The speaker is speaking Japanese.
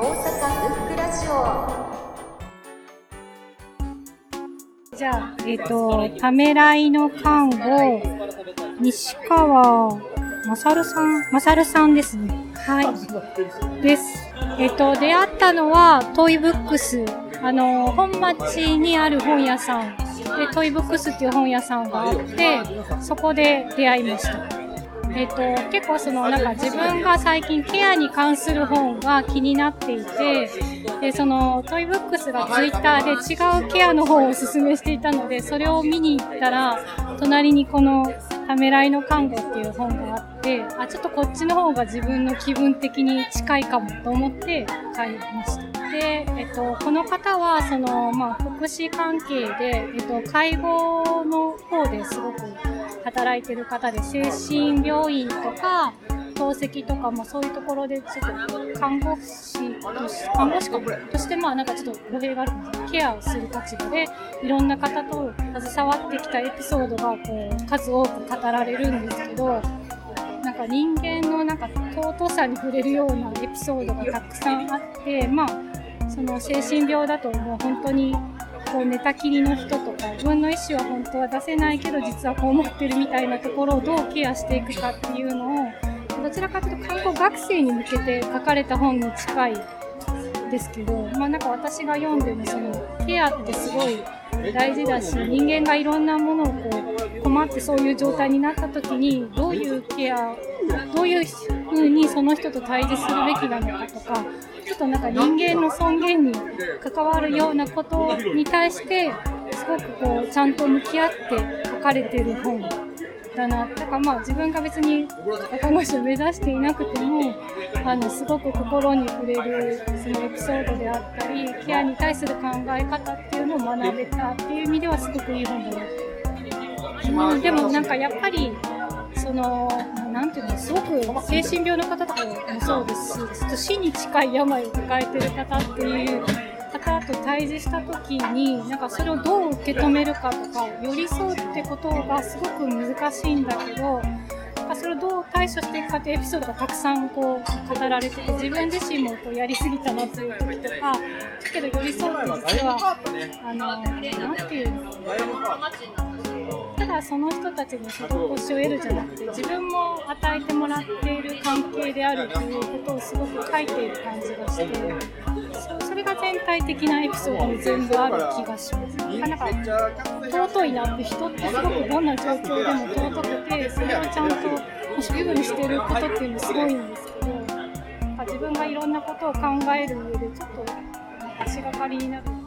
大阪ブックラジオじゃあ、えっ、と、ためらいの看護、西川まさるさん、まさるさんですね。はい。です。えっ、と、出会ったのは、トイブックス。あの、本町にある本屋さん。で、トイブックスっていう本屋さんがあって、そこで出会いました。えっ、と、結構その、なんか自分が最近ケアに関する本が気になっていて、で、その、トイブックスがツイッターで違うケアの本をおすすめしていたので、それを見に行ったら、隣にこの、ためらいの看護っていう本があって、あ、ちょっとこっちの方が自分の気分的に近いかもと思って買いました。で、えっと、この方は、その、まあ、福祉関係で、えっと、介護の方ですごく働いてる方で、精神病院とか、透析とかもそういうところでちょっと看護師とし看護師かとしてまあなんかちょっと語弊があるんでケアをする立場でいろんな方と携わってきたエピソードがこう数多く語られるんですけどなんか人間のなんか尊さに触れるようなエピソードがたくさんあってまあその精神病だともう本当にこう寝たきりの人とか自分の意思は本当は出せないけど実はこう思ってるみたいなところをどうケアしていくかっていうのをどちらかというと看護学生に向けて書かれた本に近いですけど、まあなんか私が読んでもそのケアってすごい大事だし、人間がいろんなものをこう困ってそういう状態になった時にどういうケア、どういう風にその人と対峙するべきなのかとか、ちょっとなんか人間の尊厳に関わるようなことに対して、すごくこうちゃんと向き合って書かれてる本だな。だからまあ自分が別に看護師を目指していなくても、あの、すごく心に触れるそのエピソードであったり、ケアに対する考え方っていうのを学べたっていう意味ではすごくいい本だなうん、でもなんかやっぱり、その、なんていうの、すごく精神病の方とかもそうですし、死に近い病を抱えてる方っていう方と対峙した時に、なんかそれをどう受け止めるかとか、寄り添うってことがすごく難しいんだけど、それをどう対処していくかっていうエピソードがたくさんこう語られてて、自分自身もこうやりすぎたなという時とか、だけど寄り添うって実は、あの、なんていうの、ただその人たちに施しを得るじゃなくて自分も与えてもらっている関係であるということをすごく書いている感じがしてそそれが全体的なエピソードに全部ある気がします。なんか尊いなって人ってすごくどんな状況でも尊くてそれをちゃんと主義にしてることっていうのすごいんですけどなんか自分がいろんなことを考える上でちょっと足がかりになる